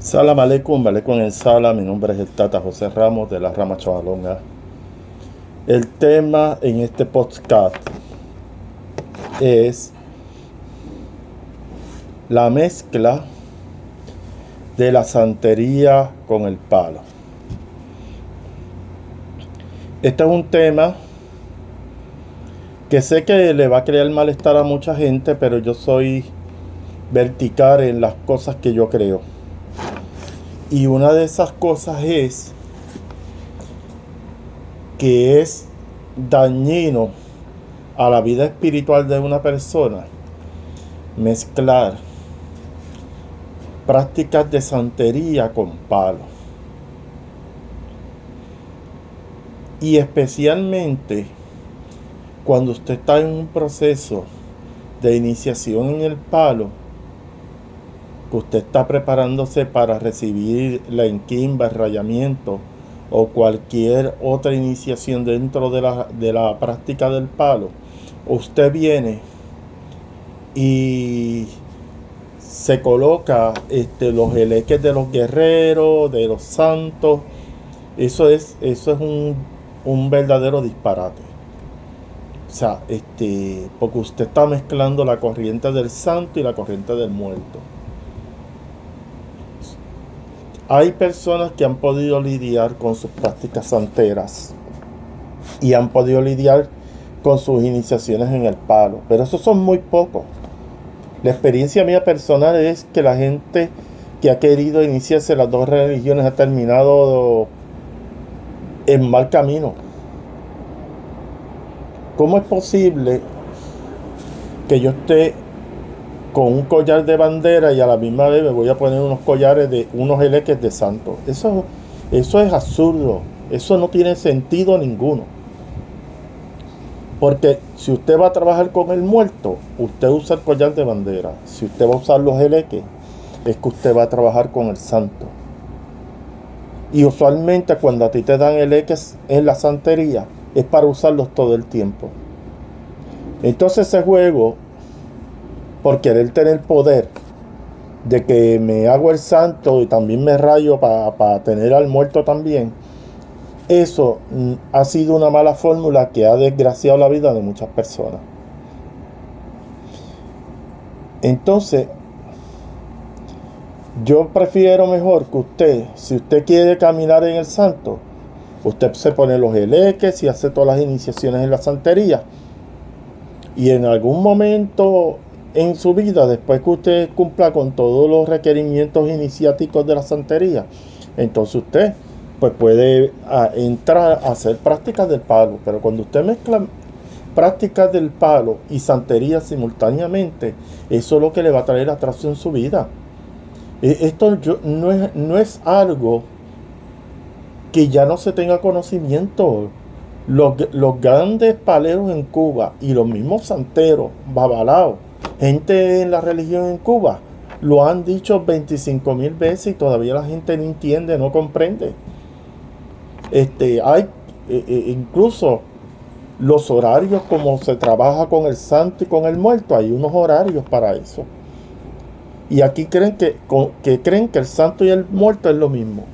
Salam aleikum, con el Sala. Mi nombre es el Tata José Ramos de la Rama Chavalonga. El tema en este podcast es la mezcla de la santería con el palo. Este es un tema que sé que le va a crear malestar a mucha gente, pero yo soy vertical en las cosas que yo creo. Y una de esas cosas es que es dañino a la vida espiritual de una persona mezclar prácticas de santería con palo. Y especialmente cuando usted está en un proceso de iniciación en el palo, que usted está preparándose para recibir la enquimba, el rayamiento o cualquier otra iniciación dentro de la, de la práctica del palo, usted viene y se coloca este, los eleques de los guerreros, de los santos. Eso es, eso es un, un verdadero disparate. O sea, este, porque usted está mezclando la corriente del santo y la corriente del muerto. Hay personas que han podido lidiar con sus prácticas santeras y han podido lidiar con sus iniciaciones en el palo, pero esos son muy pocos. La experiencia mía personal es que la gente que ha querido iniciarse las dos religiones ha terminado en mal camino. ¿Cómo es posible que yo esté con un collar de bandera y a la misma vez me voy a poner unos collares de unos eleques de santo. Eso, eso es absurdo. Eso no tiene sentido ninguno. Porque si usted va a trabajar con el muerto, usted usa el collar de bandera. Si usted va a usar los eleques, es que usted va a trabajar con el santo. Y usualmente cuando a ti te dan eleques en la santería, es para usarlos todo el tiempo. Entonces ese juego por querer tener poder, de que me hago el santo y también me rayo para tener al muerto también, eso mm, ha sido una mala fórmula que ha desgraciado la vida de muchas personas. Entonces, yo prefiero mejor que usted, si usted quiere caminar en el santo, usted se pone los eleques y hace todas las iniciaciones en la santería. Y en algún momento en su vida, después que usted cumpla con todos los requerimientos iniciáticos de la santería, entonces usted pues puede ah, entrar a hacer prácticas del palo. Pero cuando usted mezcla prácticas del palo y santería simultáneamente, eso es lo que le va a traer atraso en su vida. E, esto no, es, no es algo que ya no se tenga conocimiento. Los, los grandes paleros en Cuba y los mismos santeros, babalaos, Gente en la religión en Cuba lo han dicho 25 mil veces y todavía la gente no entiende, no comprende. Este, hay e, e, incluso los horarios como se trabaja con el santo y con el muerto, hay unos horarios para eso. Y aquí creen que, que creen que el santo y el muerto es lo mismo.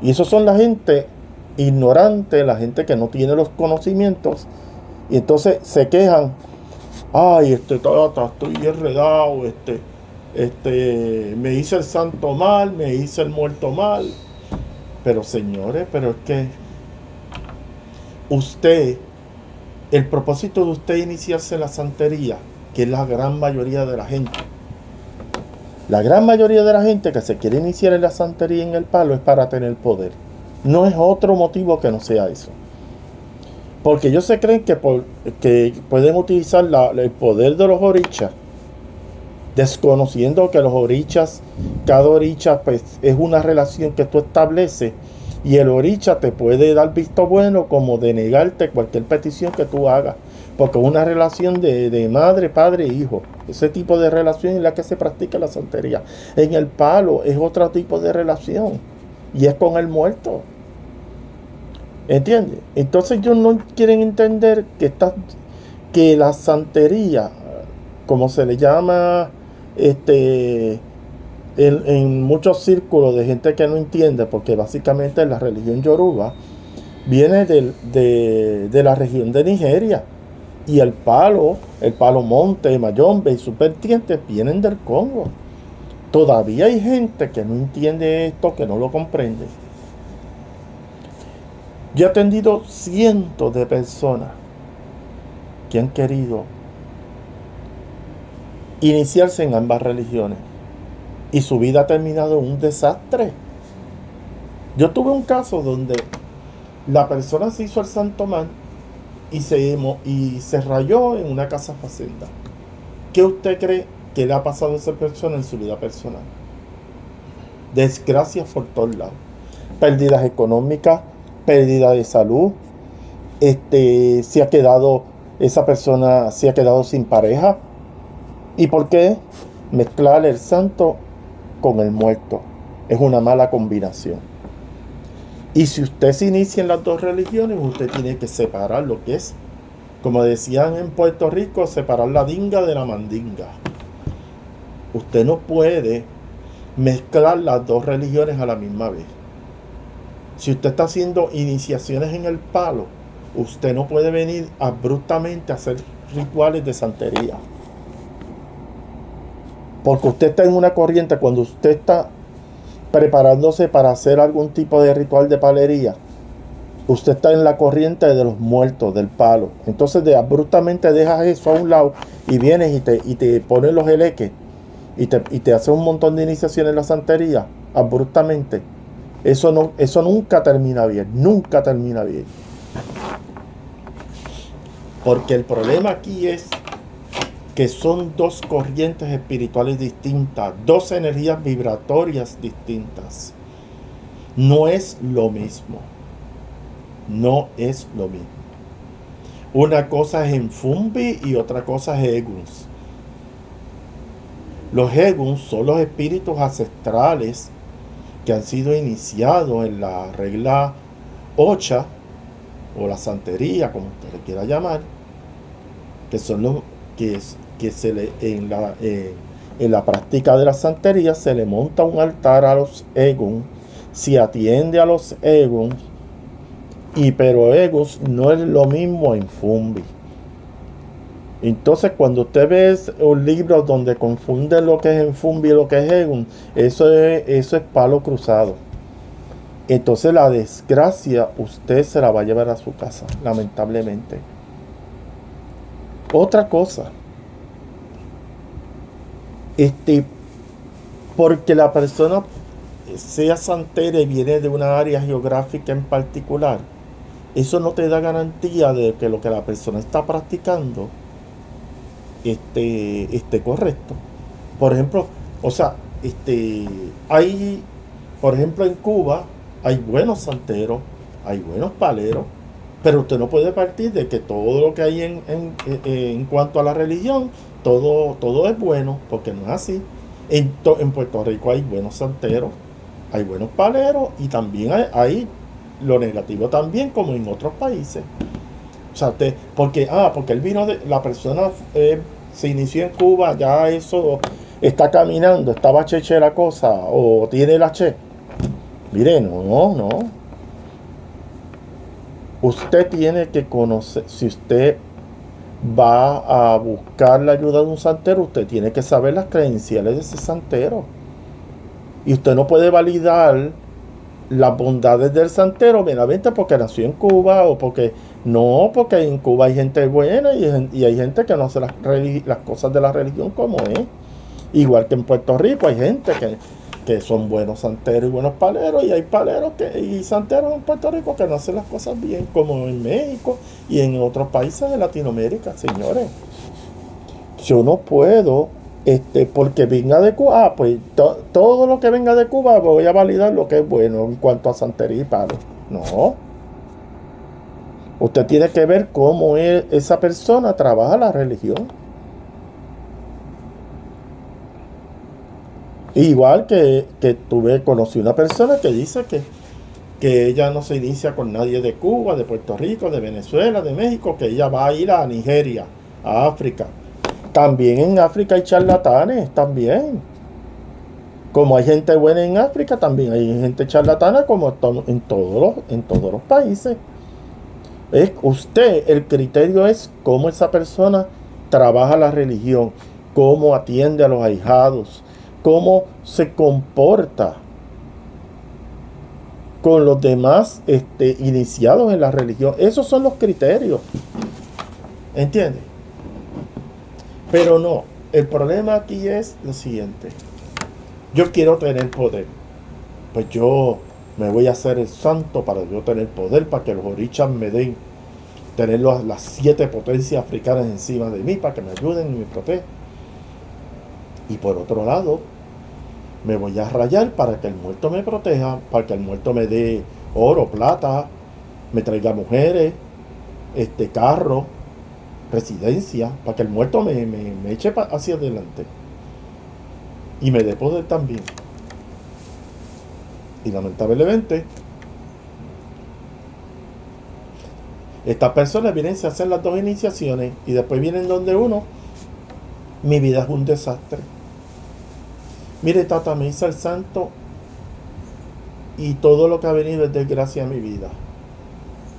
Y eso son la gente ignorante, la gente que no tiene los conocimientos. Y entonces se quejan ay, este, estoy enredado, este, este, me hice el santo mal, me hice el muerto mal. Pero señores, pero es que usted, el propósito de usted iniciarse la santería, que es la gran mayoría de la gente, la gran mayoría de la gente que se quiere iniciar en la santería en el palo es para tener poder. No es otro motivo que no sea eso. Porque ellos se creen que, pueden utilizar el poder de los orichas, desconociendo que los orichas, cada oricha pues, es una relación que tú estableces y el oricha te puede dar visto bueno como denegarte cualquier petición que tú hagas. Porque una relación de, madre, padre, hijo. Ese tipo de relación es la que se practica la santería. En el palo es otro tipo de relación. Y es con el muerto. ¿Entiendes? Entonces ellos no quieren entender que, que la santería, como se le llama este, en, muchos círculos de gente que no entiende, porque básicamente la religión yoruba viene de, de la región de Nigeria. Y el palo, el palo monte, mayombe y sus vienen del Congo. Todavía hay gente que no entiende esto, que no lo comprende. Yo he atendido cientos de personas que han querido iniciarse en ambas religiones y su vida ha terminado en un desastre. Yo tuve un caso donde la persona se hizo el santo man y se, y se rayó en una casa facenda. ¿Qué usted cree que le ha pasado a esa persona en su vida personal? Desgracias por todos lados. Pérdidas económicas, pérdida de salud. Este, se ha quedado, esa persona se ha quedado sin pareja. ¿Y por qué? Mezclar el santo con el muerto. Es una mala combinación. Y si usted se inicia en las dos religiones, usted tiene que separar lo que es, como decían en Puerto Rico, separar la dinga de la mandinga. Usted no puede mezclar las dos religiones a la misma vez. Si usted está haciendo iniciaciones en el palo, usted no puede venir abruptamente a hacer rituales de santería. Porque usted está en una corriente, cuando usted está preparándose para hacer algún tipo de ritual de palería, usted está en la corriente de los muertos, del palo. Entonces de abruptamente dejas eso a un lado y vienes y te, y te pones los eleques y te, y te haces un montón de iniciaciones en la santería, abruptamente. Eso, no, eso nunca termina bien, nunca termina bien. Porque el problema aquí es que son dos corrientes espirituales distintas, dos energías vibratorias distintas. No es lo mismo. No es lo mismo. Una cosa es Enfumbi y otra cosa es Eguns. Los Eguns son los espíritus ancestrales que han sido iniciados en la regla Ocha o la santería, como usted le quiera llamar, que son los que que se le, en, la, eh, en la práctica de la santería se le monta un altar a los egos, se atiende a los egos, y pero egos no es lo mismo en Fumbi. Entonces, cuando usted ve un libro donde confunde lo que es en Fumbi y lo que es Egon, eso es, eso es palo cruzado. Entonces, la desgracia usted se la va a llevar a su casa, lamentablemente. Otra cosa, este, porque la persona sea santera y viene de una área geográfica en particular, eso no te da garantía de que lo que la persona está practicando esté, esté correcto. Por ejemplo, o sea, este, hay, por ejemplo, en Cuba hay buenos santeros, hay buenos paleros, pero usted no puede partir de que todo lo que hay en, en, en cuanto a la religión todo, todo es bueno, porque no es así. En, en Puerto Rico hay buenos santeros, hay buenos paleros y también hay, lo negativo también, como en otros países. O sea, porque, ah, porque él vino de, la persona eh, se inició en Cuba, ya eso está caminando, estaba cheche la cosa, o tiene la che. Mire, no, no, no. Usted tiene que conocer, si usted va a buscar la ayuda de un santero, usted tiene que saber las credenciales de ese santero. Y usted no puede validar las bondades del santero meramente porque nació en Cuba o porque no, porque en Cuba hay gente buena y, hay gente que no hace las, cosas de la religión como es. Igual que en Puerto Rico hay gente que que son buenos santeros y buenos paleros, y hay paleros que, y santeros en Puerto Rico que no hacen las cosas bien, como en México y en otros países de Latinoamérica, señores. Yo no puedo, este, porque venga de Cuba, ah, pues todo lo que venga de Cuba voy a validar lo que es bueno en cuanto a santería y palo. No. Usted tiene que ver cómo esa persona trabaja la religión. Igual que, que tuve, conocí una persona que dice que, que ella no se inicia con nadie de Cuba, de Puerto Rico, de Venezuela, de México, que ella va a ir a Nigeria, a África. También en África hay charlatanes, también. Como hay gente buena en África, también hay gente charlatana como en todos los, en todos los países. Es usted, el criterio es cómo esa persona trabaja la religión, cómo atiende a los ahijados, cómo se comporta con los demás este, iniciados en la religión. Esos son los criterios. ¿Entiende? Pero no, el problema aquí es lo siguiente. Yo quiero tener poder. Pues yo me voy a hacer el santo para yo tener poder, para que los orichas me den, tener las siete potencias africanas encima de mí, para que me ayuden y me protejan. Y por otro lado, me voy a rayar para que el muerto me proteja, para que el muerto me dé oro, plata, me traiga mujeres, este carro, residencia, para que el muerto me, me eche hacia adelante y me dé poder también. Y lamentablemente, estas personas vienen a hacer las dos iniciaciones y después vienen donde uno. Mi vida es un desastre. Mire, Tata, me hice el santo y todo lo que ha venido es desgracia a mi vida.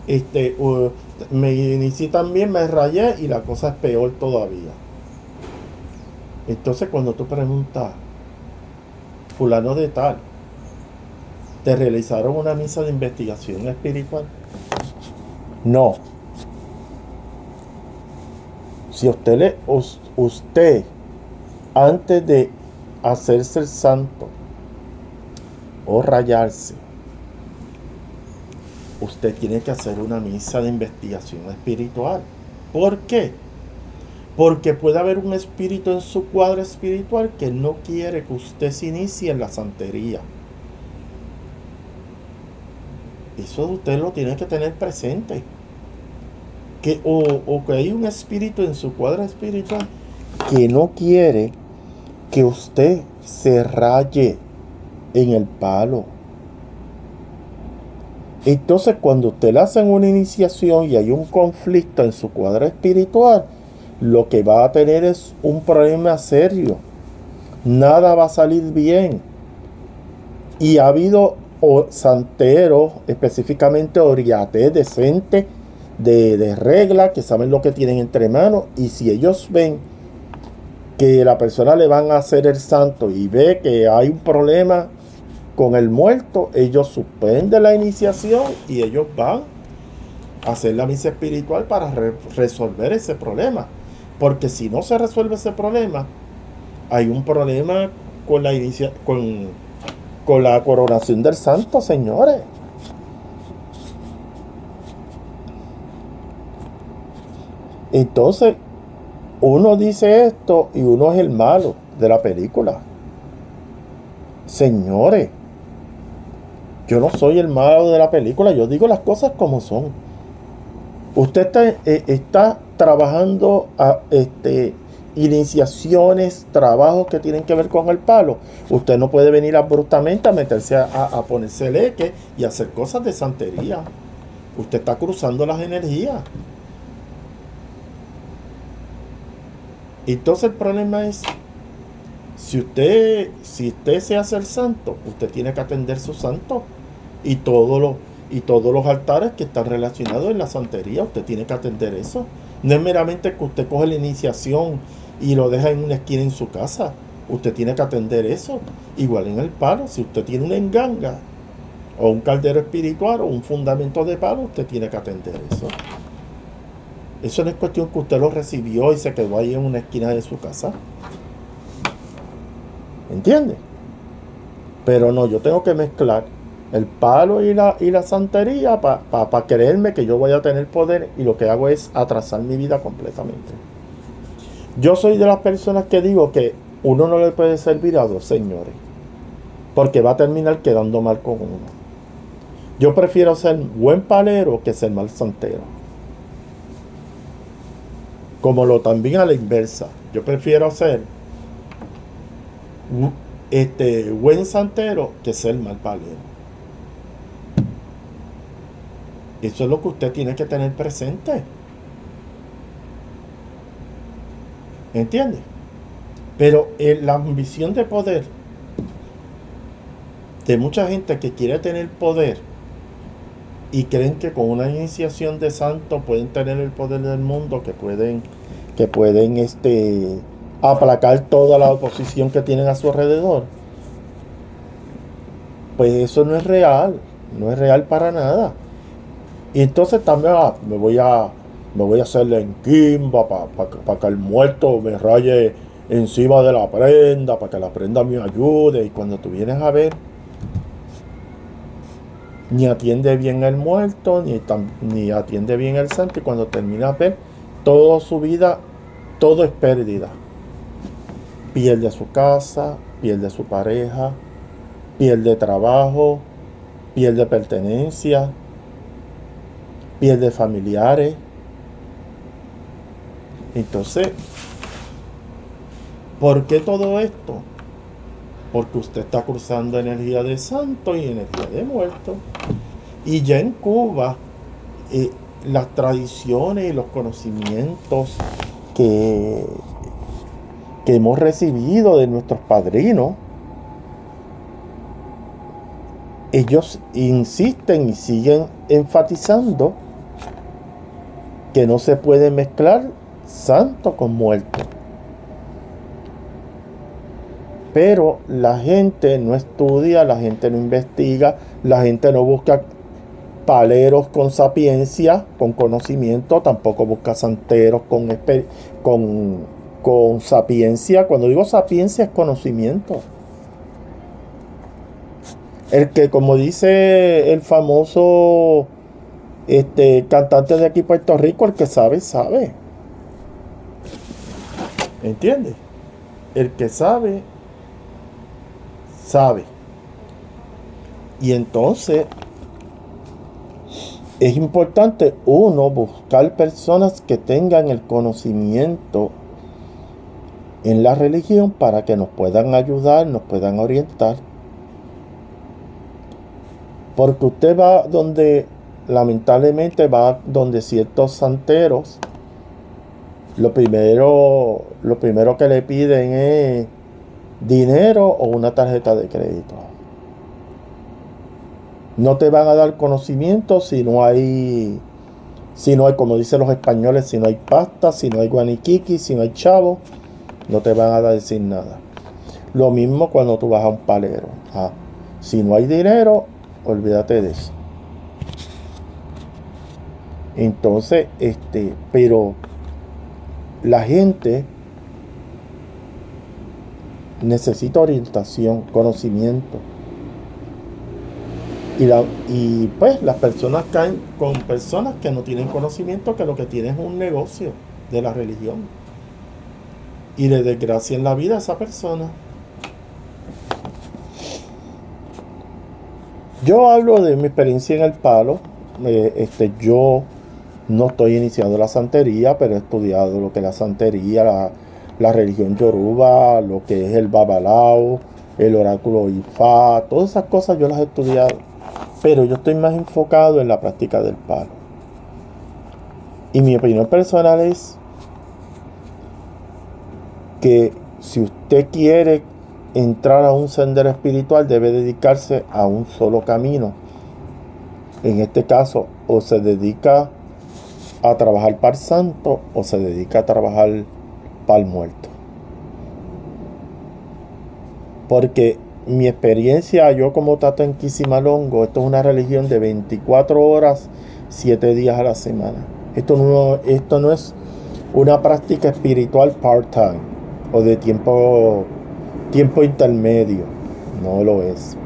Este, me inicié también, me rayé y la cosa es peor todavía. Entonces, cuando tú preguntas, fulano de tal, te realizaron una misa de investigación espiritual. No. Si usted le, usted, antes de hacerse el santo o rayarse, usted tiene que hacer una misa de investigación espiritual. ¿Por qué? Porque puede haber un espíritu en su cuadro espiritual que no quiere que usted se inicie en la santería. Eso usted lo tiene que tener presente. Que, o, que hay un espíritu en su cuadro espiritual que no quiere que usted se raye en el palo. Entonces cuando usted le hacen una iniciación y hay un conflicto en su cuadro espiritual, lo que va a tener es un problema serio. Nada va a salir bien. Y ha habido santeros, específicamente oriate decente, de, de regla, que saben lo que tienen entre manos. Y si ellos ven que la persona le van a hacer el santo y ve que hay un problema con el muerto, ellos suspenden la iniciación y ellos van a hacer la misa espiritual para resolver ese problema. Porque si no se resuelve ese problema, hay un problema con la, inicia con, con la coronación del santo, señores. Entonces, uno dice esto y uno es el malo de la película. Señores, yo no soy el malo de la película, yo digo las cosas como son. Usted está, eh, está trabajando a este, iniciaciones, trabajos que tienen que ver con el palo. Usted no puede venir abruptamente a meterse a, a ponerse leque y hacer cosas de santería. Usted está cruzando las energías. Entonces el problema es, si usted, si usted se hace el santo, usted tiene que atender su santo y todos los, y todos los altares que están relacionados en la santería, usted tiene que atender eso. No es meramente que usted coge la iniciación y lo deja en una esquina en su casa. Usted tiene que atender eso. Igual en el palo, si usted tiene una enganga o un caldero espiritual o un fundamento de palo, usted tiene que atender eso. Eso no es cuestión que usted lo recibió y se quedó ahí en una esquina de su casa. ¿Entiende? Pero no, yo tengo que mezclar el palo y la, y la santería para creerme que yo voy a tener poder y lo que hago es atrasar mi vida completamente. Yo soy de las personas que digo que uno no le puede servir a señores, porque va a terminar quedando mal con uno. Yo prefiero ser buen palero que ser mal santero. Como lo también a la inversa. Yo prefiero ser este, buen santero que ser mal palero. Eso es lo que usted tiene que tener presente. ¿Entiende? Pero la ambición de poder de mucha gente que quiere tener poder y creen que con una iniciación de santo pueden tener el poder del mundo, que pueden, que pueden este, aplacar toda la oposición que tienen a su alrededor. Pues eso no es real, no es real para nada. Y entonces también ah, me voy a me voy a hacerle en quimba para que el muerto me raye encima de la prenda, para que la prenda me ayude. Y cuando tú vienes a ver, ni atiende bien el muerto, ni, ni atiende bien el santo. Y cuando termina a ver, toda su vida, todo es pérdida. Pierde su casa, pierde su pareja, pierde trabajo, pierde pertenencia, pierde familiares. Entonces, ¿por qué todo esto? Porque usted está cruzando energía de santo y energía de muerto. Y ya en Cuba, eh, las tradiciones y los conocimientos que, que hemos recibido de nuestros padrinos, ellos insisten y siguen enfatizando que no se puede mezclar santo con muerto. Pero la gente no estudia, la gente no investiga, la gente no busca paleros con sapiencia, con conocimiento, tampoco busca santeros con, con, con sapiencia. Cuando digo sapiencia es conocimiento. El que, como dice el famoso este, cantante de aquí Puerto Rico, el que sabe, sabe. ¿Entiendes? El que sabe, sabe. Y entonces es importante uno buscar personas que tengan el conocimiento en la religión para que nos puedan ayudar, nos puedan orientar. Porque usted va donde, lamentablemente va donde ciertos santeros, lo primero, lo primero que le piden es dinero o una tarjeta de crédito. No te van a dar conocimiento si no hay, si no hay, como dicen los españoles, si no hay pasta, si no hay guaniquiqui, si no hay chavo, no te van a decir nada. Lo mismo cuando tú vas a un palero. Ah, si no hay dinero, olvídate de eso. Entonces, este, pero la gente necesita orientación, conocimiento. Y, pues las personas caen con personas que no tienen conocimiento, que lo que tienen es un negocio de la religión. Y le desgracia en la vida a esa persona. Yo hablo de mi experiencia en el palo. Eh, este, yo no estoy iniciado en la santería, pero he estudiado lo que es la santería, la, la religión yoruba, lo que es el babalao, el oráculo Ifá, todas esas cosas yo las he estudiado pero yo estoy más enfocado en la práctica del palo. Y mi opinión personal es que si usted quiere entrar a un sendero espiritual debe dedicarse a un solo camino. En este caso, o se dedica a trabajar para santo o se dedica a trabajar para el muerto. Porque mi experiencia, yo como Tato en Quisimalongo, esto es una religión de 24 horas, 7 días a la semana. Esto no, esto no es una práctica espiritual part-time o de tiempo, tiempo intermedio. No lo es.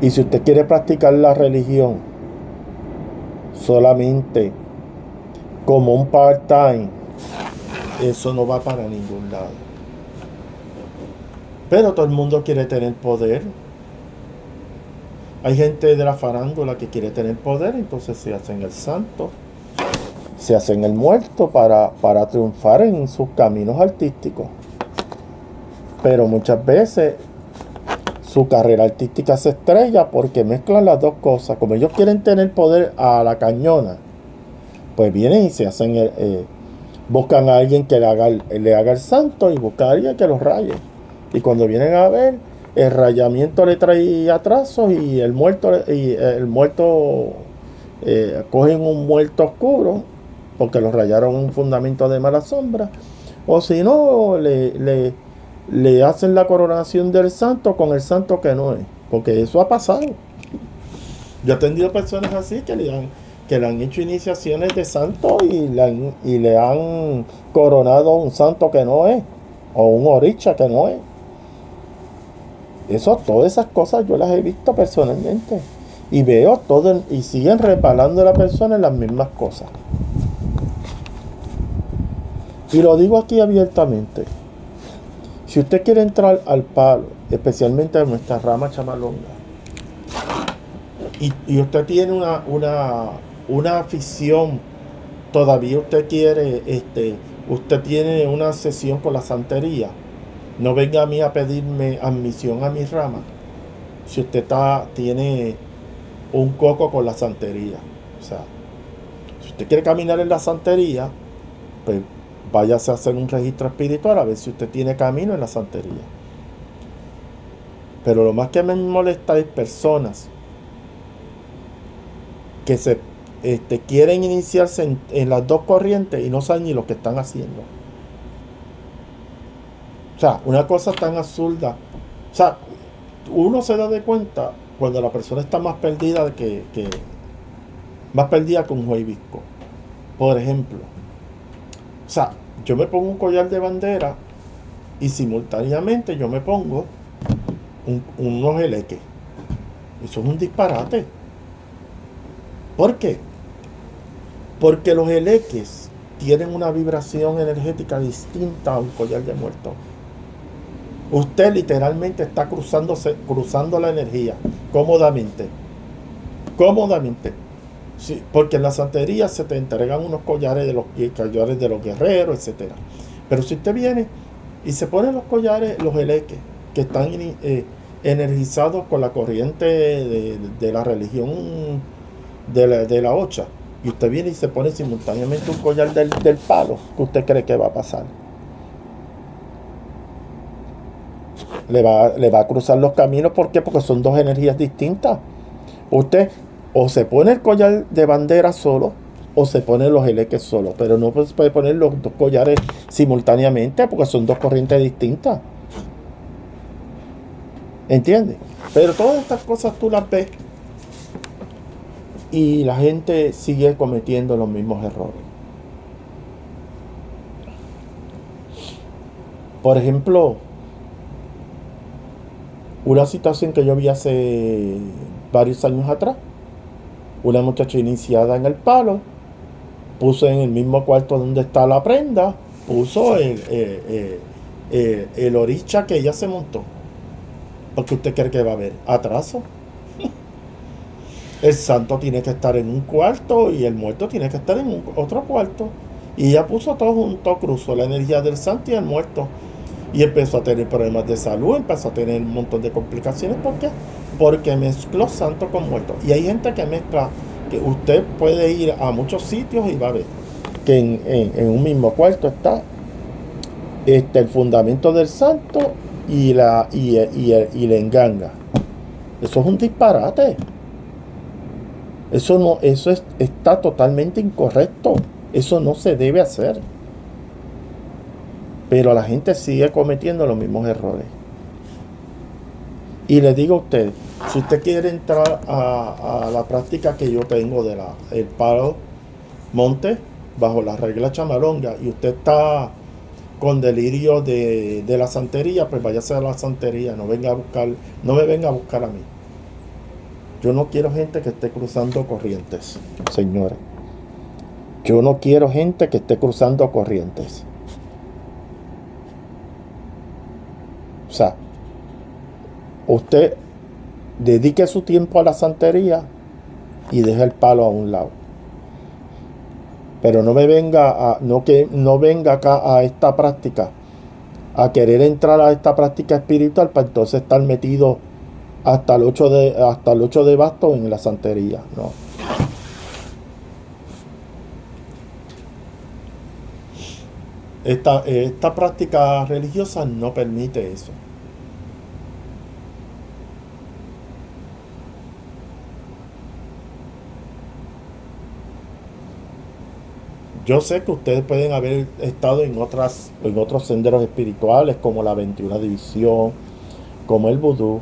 Y si usted quiere practicar la religión solamente como un part-time, eso no va para ningún lado. Pero todo el mundo quiere tener poder. Hay gente de la farándula que quiere tener poder, entonces se hacen el santo, se hacen el muerto para, para triunfar en sus caminos artísticos. Pero muchas veces su carrera artística se estrella porque mezclan las dos cosas. Como ellos quieren tener poder a la cañona, pues vienen y se hacen, eh, buscan a alguien que le haga, le haga el santo y buscan a alguien que los raye. Y cuando vienen a ver, el rayamiento le trae atrasos y el muerto, y el muerto eh, cogen un muerto oscuro porque lo rayaron un fundamento de mala sombra. O si no, le, le, hacen la coronación del santo con el santo que no es. Porque eso ha pasado. Yo he tenido personas así que le han, que le han hecho iniciaciones de santo y le y le han coronado un santo que no es. O un oricha que no es. Eso, todas esas cosas yo las he visto personalmente. Y veo todo, y siguen reparando a la persona en las mismas cosas. Y lo digo aquí abiertamente. Si usted quiere entrar al palo, especialmente en nuestra rama chamalonga, y, usted tiene una, una, una afición, todavía usted quiere, este, usted tiene una sesión con la santería, no venga a mí a pedirme admisión a mi rama si usted está, tiene un coco con la santería. O sea, si usted quiere caminar en la santería, pues váyase a hacer un registro espiritual a ver si usted tiene camino en la santería. Pero lo más que me molesta es personas que se este, quieren iniciarse en, las dos corrientes y no saben ni lo que están haciendo. O sea, una cosa tan absurda. O sea, uno se da de cuenta cuando la persona está más perdida que, más perdida que un juevisco. Por ejemplo, o sea, yo me pongo un collar de bandera y simultáneamente yo me pongo un, unos eleques. Eso es un disparate. ¿Por qué? Porque los eleques tienen una vibración energética distinta a un collar de muerto. Usted literalmente está cruzándose, cruzando la energía cómodamente. Cómodamente. Sí, porque en la santería se te entregan unos collares de los collares de los guerreros, etc. Pero si usted viene y se pone los collares, los eleques, que están eh, energizados con la corriente de, la religión de la, de la ocha, y usted viene y se pone simultáneamente un collar del, del palo, ¿qué usted cree que va a pasar? le va, le va a cruzar los caminos. ¿Por qué? Porque son dos energías distintas. Usted o se pone el collar de bandera solo o se pone los eleques solo. Pero no puede poner los dos collares simultáneamente porque son dos corrientes distintas. ¿Entiendes? Pero todas estas cosas tú las ves y la gente sigue cometiendo los mismos errores. Por ejemplo, una situación que yo vi hace varios años atrás. Una muchacha iniciada en el palo, puso en el mismo cuarto donde está la prenda, puso el, oricha que ella se montó. Porque usted cree que va a haber atraso. El santo tiene que estar en un cuarto y el muerto tiene que estar en otro cuarto. Y ella puso todo junto, cruzó la energía del santo y el muerto y empezó a tener problemas de salud, empezó a tener un montón de complicaciones. ¿Por qué? Porque mezcló santo con muerto. Y hay gente que mezcla, que usted puede ir a muchos sitios y va a ver que en, un mismo cuarto está este, el fundamento del santo y la, y, y, la enganga. Eso es un disparate. Eso no, eso es, está totalmente incorrecto. Eso no se debe hacer. Pero la gente sigue cometiendo los mismos errores. Y le digo a usted, si usted quiere entrar a, la práctica que yo tengo de la, el palo monte, bajo la regla chamalonga, y usted está con delirio de, de la santería, pues váyase a la santería, no venga a buscar, no me venga a buscar a mí. Yo no quiero gente que esté cruzando corrientes, señores. Yo no quiero gente que esté cruzando corrientes. O sea, usted dedique su tiempo a la santería y deje el palo a un lado. Pero no me venga a, no que no venga acá a esta práctica a querer entrar a esta práctica espiritual para entonces estar metido hasta el 8 de, hasta el de basto en la santería. ¿no? Esta, eh, esta práctica religiosa no permite eso. Yo sé que ustedes pueden haber estado en, otras, en otros senderos espirituales como la 21 División, como el vudú,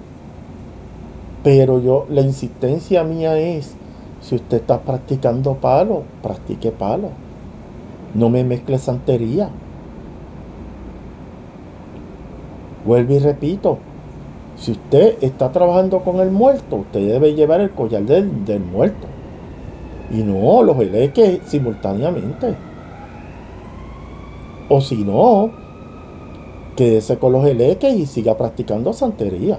pero yo la insistencia mía es si usted está practicando palo, practique palo. No me mezcle santería. Vuelvo y repito, si usted está trabajando con el muerto, usted debe llevar el collar del, del muerto. Y no los eleques simultáneamente. O si no, quédese con los eleques y siga practicando santería.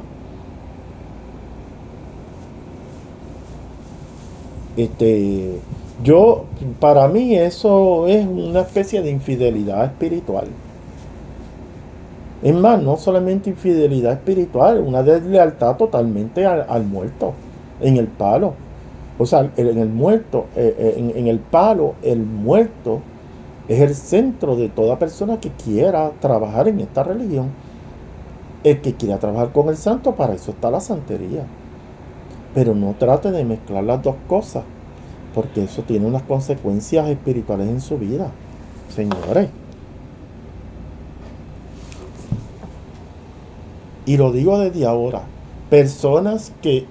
Este, yo, para mí eso es una especie de infidelidad espiritual. Es más, no solamente infidelidad espiritual, una deslealtad totalmente al, muerto, en el palo. O sea, en el muerto, eh, eh, en, el palo, el muerto es el centro de toda persona que quiera trabajar en esta religión. El que quiera trabajar con el santo, para eso está la santería. Pero no trate de mezclar las dos cosas, porque eso tiene unas consecuencias espirituales en su vida. Señores. Y lo digo desde ahora. Personas que,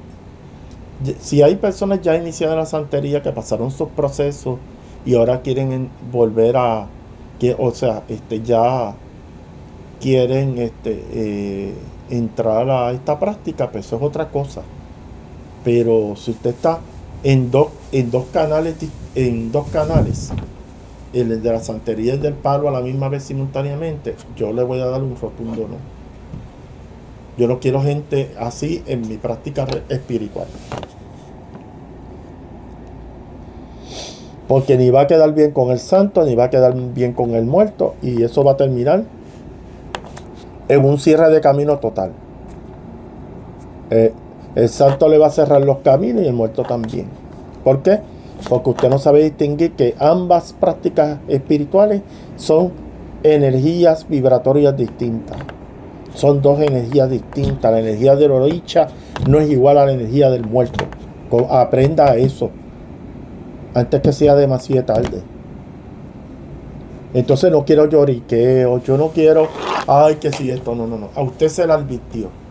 si hay personas ya iniciadas en la santería que pasaron sus procesos y ahora quieren volver a, que, o sea, este, ya quieren este, eh, entrar a esta práctica, pues eso es otra cosa. Pero si usted está en dos, en dos canales, en dos canales, el de la santería y el del palo a la misma vez simultáneamente, yo le voy a dar un rotundo no. Yo no quiero gente así en mi práctica espiritual. Porque ni va a quedar bien con el santo, ni va a quedar bien con el muerto. Y eso va a terminar en un cierre de camino total. Eh, el santo le va a cerrar los caminos y el muerto también. ¿Por qué? Porque usted no sabe distinguir que ambas prácticas espirituales son energías vibratorias distintas. Son dos energías distintas. La energía del oricha no es igual a la energía del muerto. Aprenda eso. Antes que sea demasiado tarde. Entonces no quiero lloriqueo. Yo no quiero. Ay, que si esto. No, no, no. A usted se la advirtió.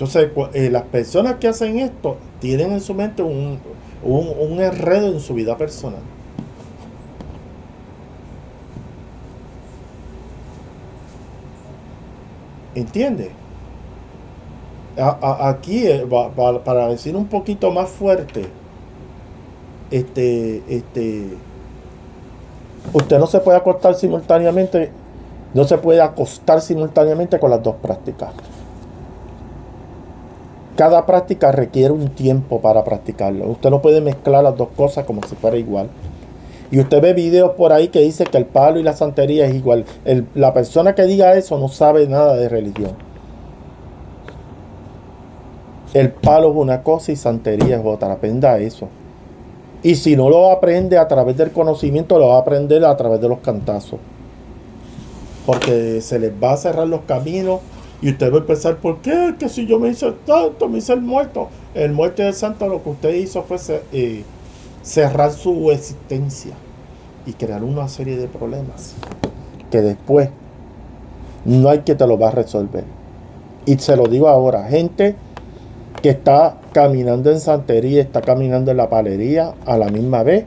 Entonces, eh, las personas que hacen esto tienen en su mente un, un, un enredo en su vida personal. ¿Entiende? aquí, eh, para decir un poquito más fuerte, este, este, usted no se puede acostar simultáneamente, no se puede acostar simultáneamente con las dos prácticas. Cada práctica requiere un tiempo para practicarlo. Usted no puede mezclar las dos cosas como si fuera igual. Y usted ve videos por ahí que dice que el palo y la santería es igual. la persona que diga eso no sabe nada de religión. El palo es una cosa y santería es otra. Aprenda eso. Y si no lo aprende a través del conocimiento, lo va a aprender a través de los cantazos. Porque se les va a cerrar los caminos y usted va a pensar, ¿por qué? Que si yo me hice tanto, me hice el muerto. El muerto del santo lo que usted hizo fue... Eh, cerrar su existencia y crear una serie de problemas que después no hay que te lo va a resolver. Y se lo digo ahora, gente que está caminando en santería, está caminando en la palería a la misma vez,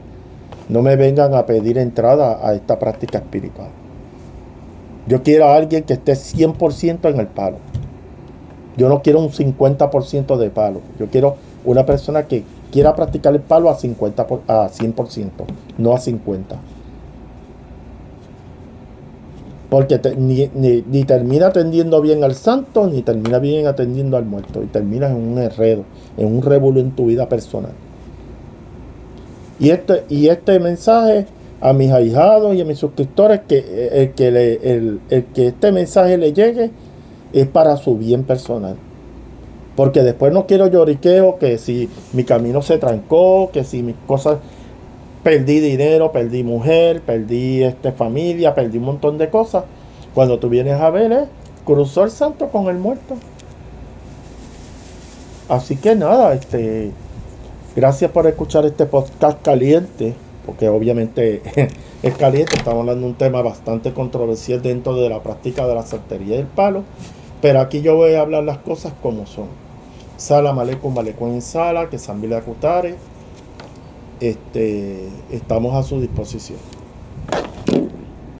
no me vengan a pedir entrada a esta práctica espiritual. Yo quiero a alguien que esté 100% en el palo. Yo no quiero un 50% de palo. Yo quiero una persona que quiera practicar el palo a, 50 a 100%, no a 50%. Porque ni, termina atendiendo bien al santo, ni termina bien atendiendo al muerto. Y terminas en un enredo, en un revuelo en tu vida personal. Y este, y este mensaje a mis ahijados y a mis suscriptores, que, eh, el que, el que este mensaje le llegue es para su bien personal. Porque después no quiero lloriqueo que si mi camino se trancó, que si mis cosas perdí dinero, perdí mujer, perdí este, familia, perdí un montón de cosas. Cuando tú vienes a ver, ¿eh? cruzó el santo con el muerto. Así que nada, este Gracias por escuchar este podcast caliente, porque obviamente es caliente, estamos hablando de un tema bastante controversial dentro de la práctica de la santería y el palo, pero aquí yo voy a hablar las cosas como son. Sala Malecón, Malecón en Sala, que San Cutare, este, estamos a su disposición.